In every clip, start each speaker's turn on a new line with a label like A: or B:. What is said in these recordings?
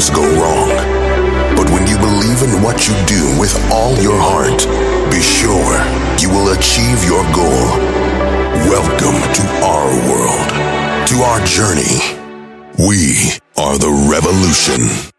A: always go wrong. But when you believe in what you do with all your heart, be sure you will achieve your goal. Welcome to our world, to our journey. We are the revolution.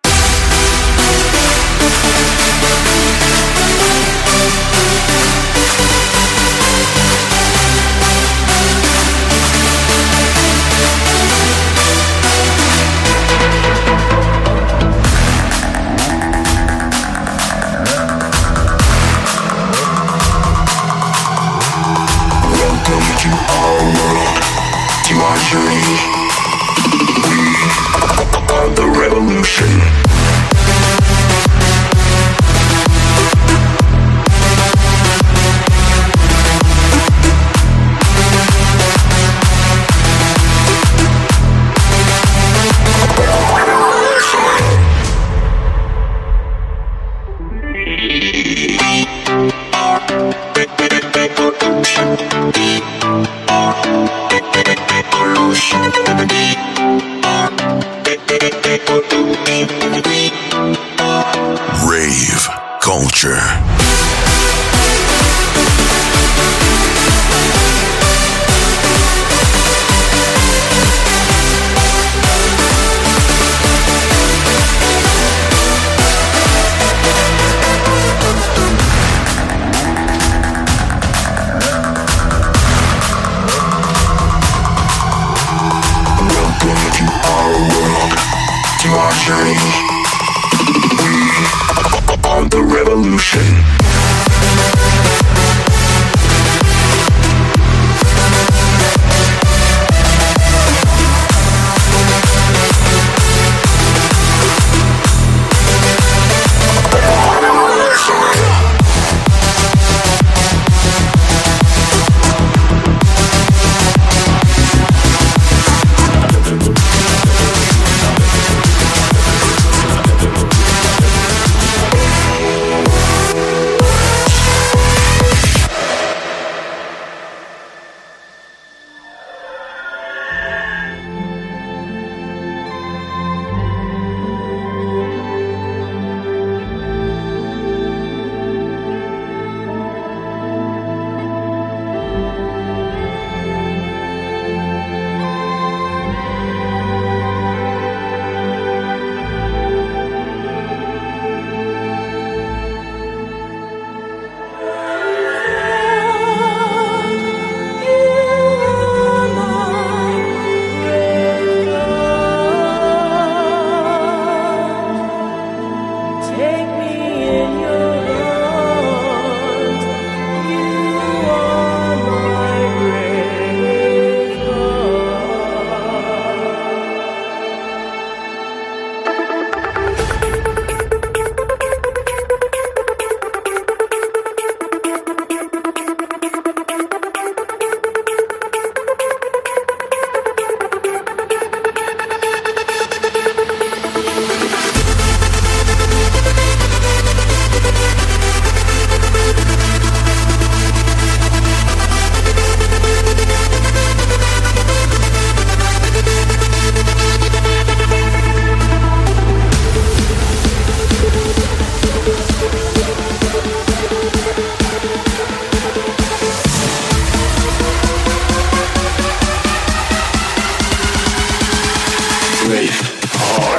B: Wave.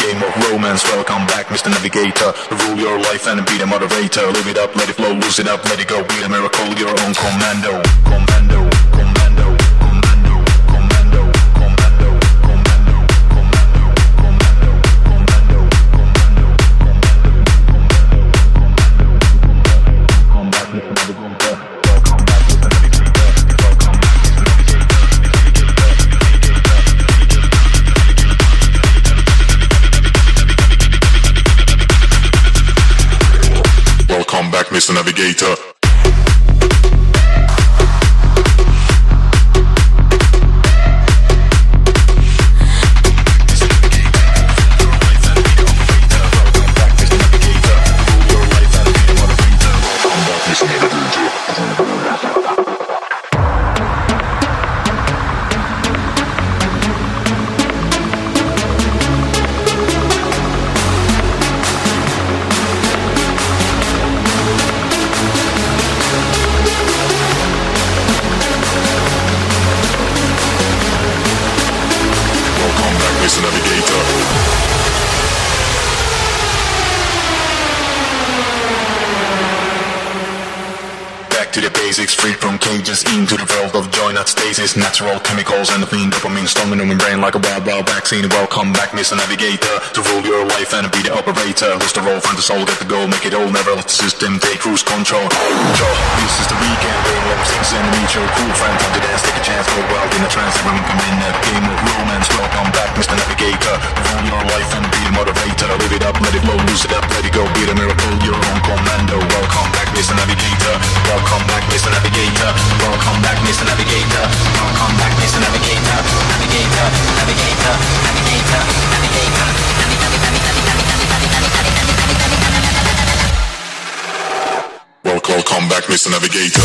C: game of romance. Welcome back, Mr. Navigator. Rule your life and be the moderator. Live it up, let it flow, lose it up, let it go. Be a miracle, your own commando. Commando. The fiend dopamine storming in my brain like a wild, wild vaccine. Welcome back, Mr. Navigator, to rule your life and be the operator. Who's the role, find the soul, get the goal, make it all, never let the system take cruise control. This is the weekend, brain love, six and meet your cool friend, time to dance, take a chance, go wild in a trance, everyone come in a game of romance. Welcome back, Mr. Navigator, to rule your life and be the motivator. Live it up, let it flow, lose it up, let it go, be the miracle, your own commando. Welcome back, Mr. Navigator. Welcome back, Mr. Navigator. Welcome back, Mr. Navigator. Welcome back, Mr. Navigator. Navigator, navigator, navigator, navigator. Welcome back, Mr. Navigator.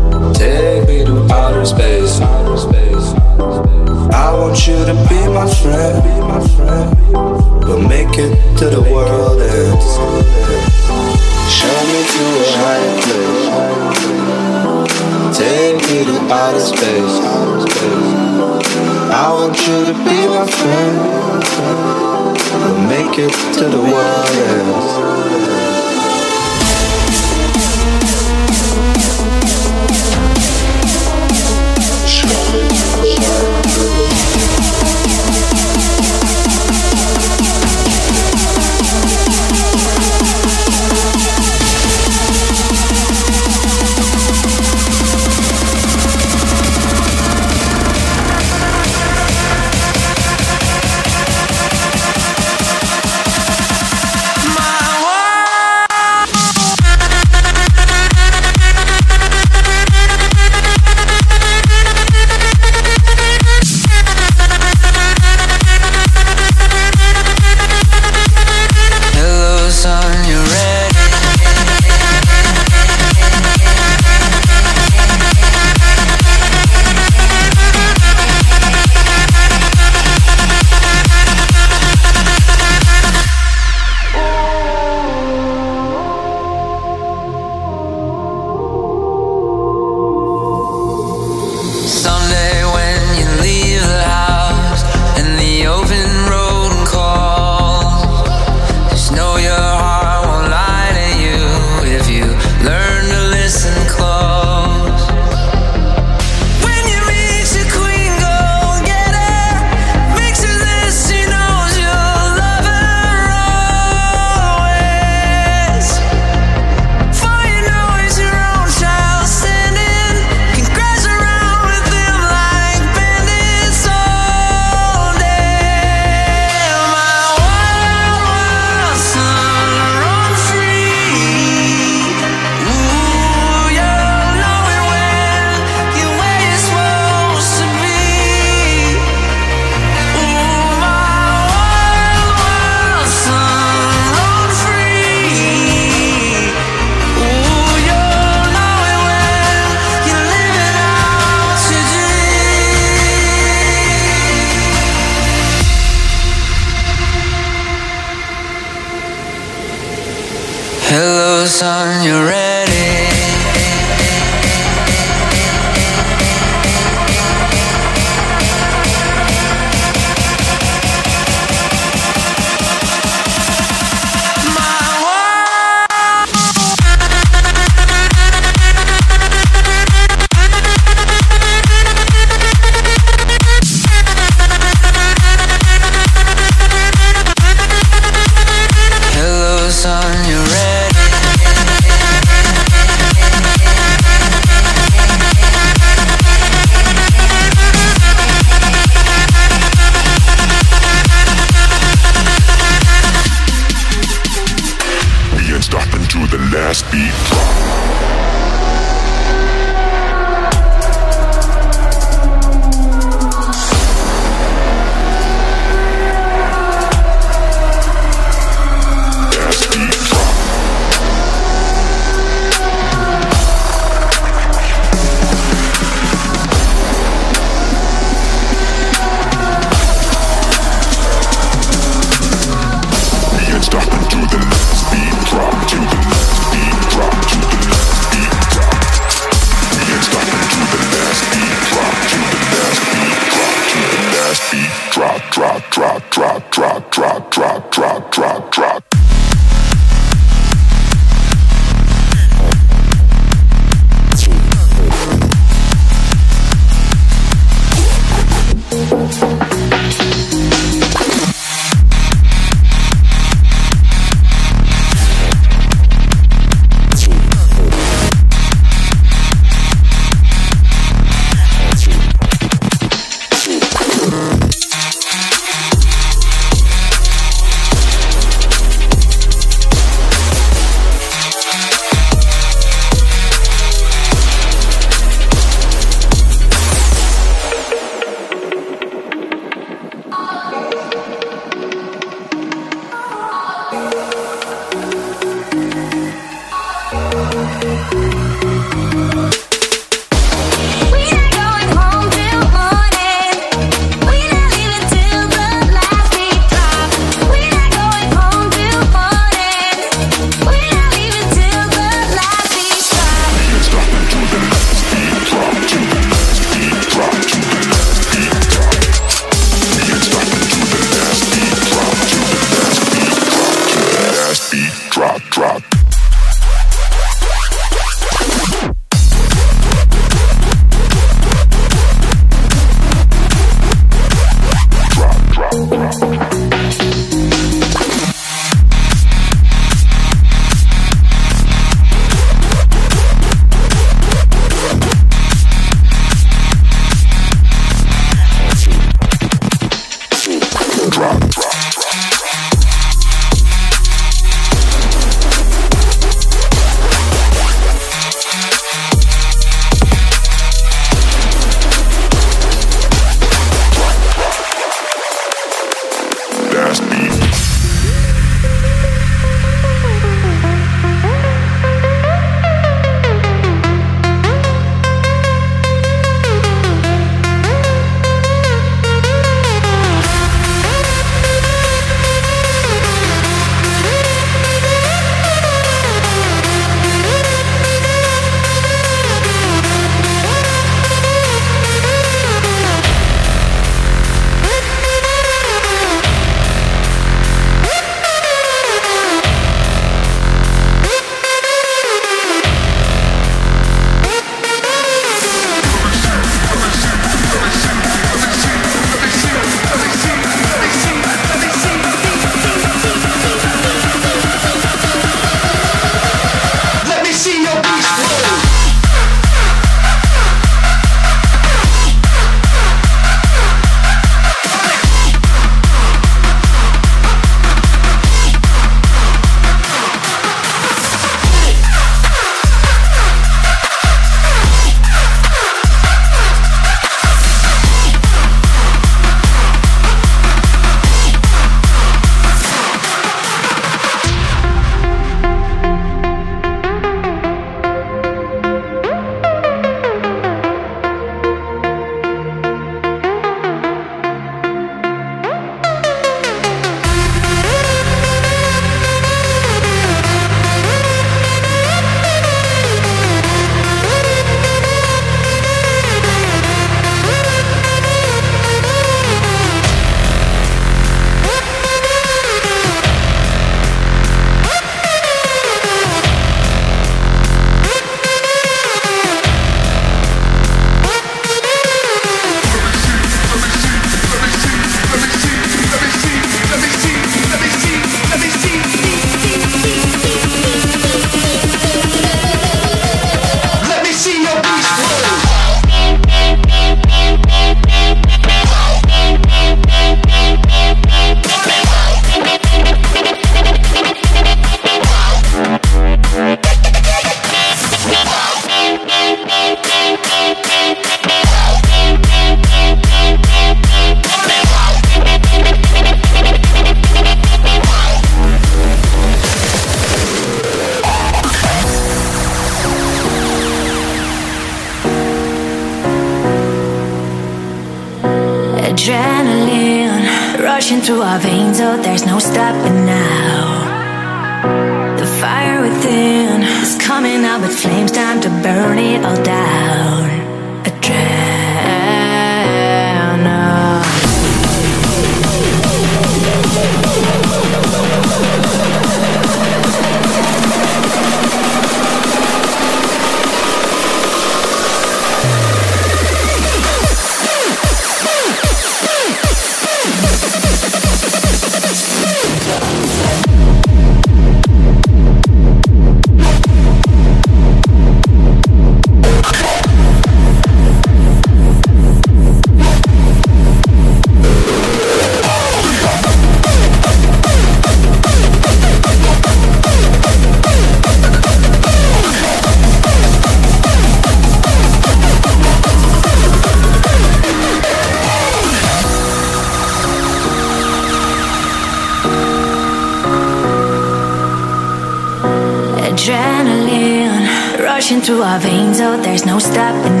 D: Our veins, oh, there's no stopping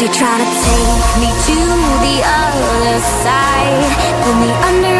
D: You're trying to
E: take me to the other side, pull me under.